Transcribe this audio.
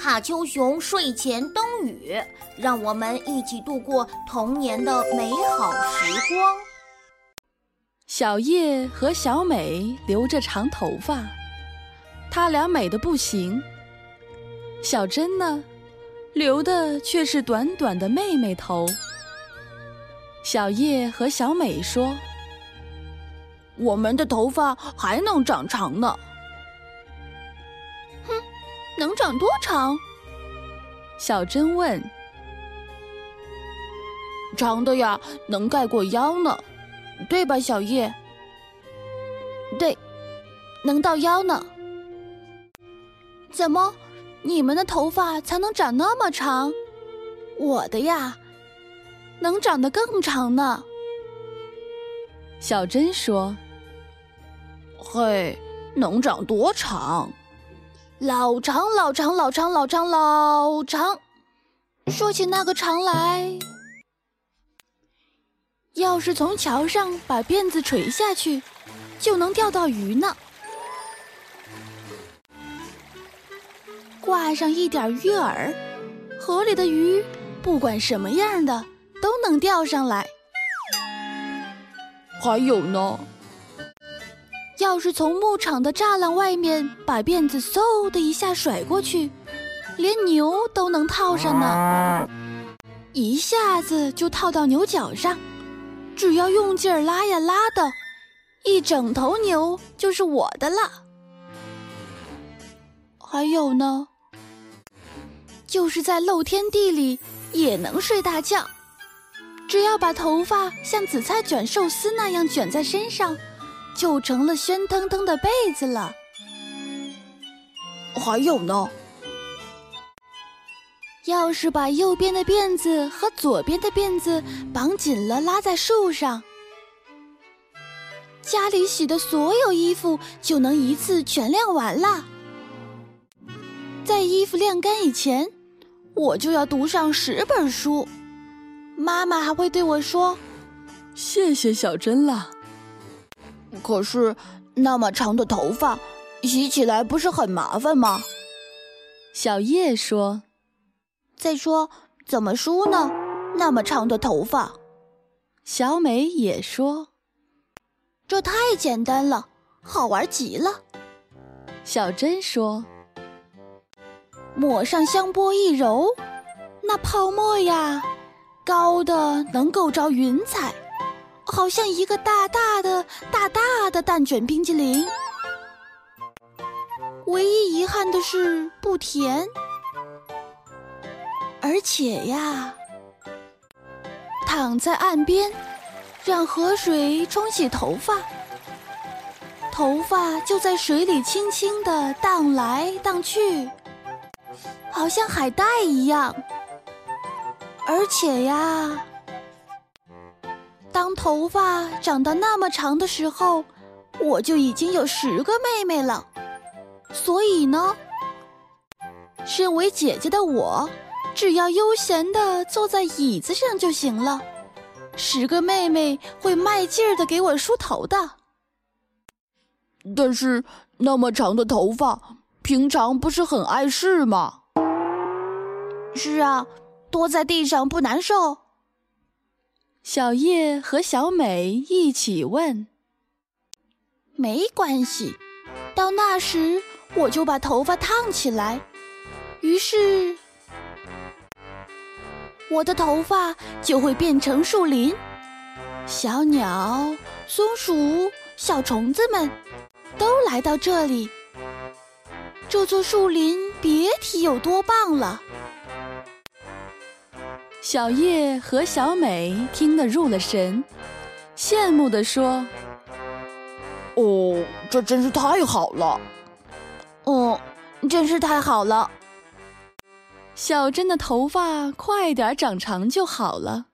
卡丘熊睡前灯语，让我们一起度过童年的美好时光。小叶和小美留着长头发，她俩美的不行。小珍呢，留的却是短短的妹妹头。小叶和小美说：“我们的头发还能长长呢。”哼，能长多长？小珍问。长的呀，能盖过腰呢，对吧，小叶？对，能到腰呢。怎么？你们的头发才能长那么长，我的呀，能长得更长呢。小珍说：“嘿，能长多长？老长老长老长老长老长。说起那个长来，要是从桥上把辫子垂下去，就能钓到鱼呢。”挂上一点鱼饵，河里的鱼不管什么样的都能钓上来。还有呢，要是从牧场的栅栏外面把辫子嗖的一下甩过去，连牛都能套上呢。一下子就套到牛角上，只要用劲儿拉呀拉的，一整头牛就是我的了。还有呢。就是在露天地里也能睡大觉，只要把头发像紫菜卷寿司那样卷在身上，就成了喧腾腾的被子了。还有呢，要是把右边的辫子和左边的辫子绑紧了，拉在树上，家里洗的所有衣服就能一次全晾完了。在衣服晾干以前。我就要读上十本书，妈妈还会对我说：“谢谢小珍了。”可是那么长的头发，洗起来不是很麻烦吗？小叶说：“再说怎么梳呢？那么长的头发。”小美也说：“这太简单了，好玩极了。”小珍说。抹上香波一揉，那泡沫呀，高的能够着云彩，好像一个大大的、大大的蛋卷冰激凌。唯一遗憾的是不甜，而且呀，躺在岸边，让河水冲洗头发，头发就在水里轻轻地荡来荡去。好像海带一样，而且呀，当头发长到那么长的时候，我就已经有十个妹妹了。所以呢，身为姐姐的我，只要悠闲的坐在椅子上就行了。十个妹妹会卖劲儿的给我梳头的。但是那么长的头发，平常不是很碍事吗？是啊，多在地上不难受。小叶和小美一起问：“没关系，到那时我就把头发烫起来。”于是，我的头发就会变成树林。小鸟、松鼠、小虫子们都来到这里。这座树林别提有多棒了。小叶和小美听得入了神，羡慕地说：“哦，这真是太好了！哦，真是太好了！小珍的头发快点长长就好了。”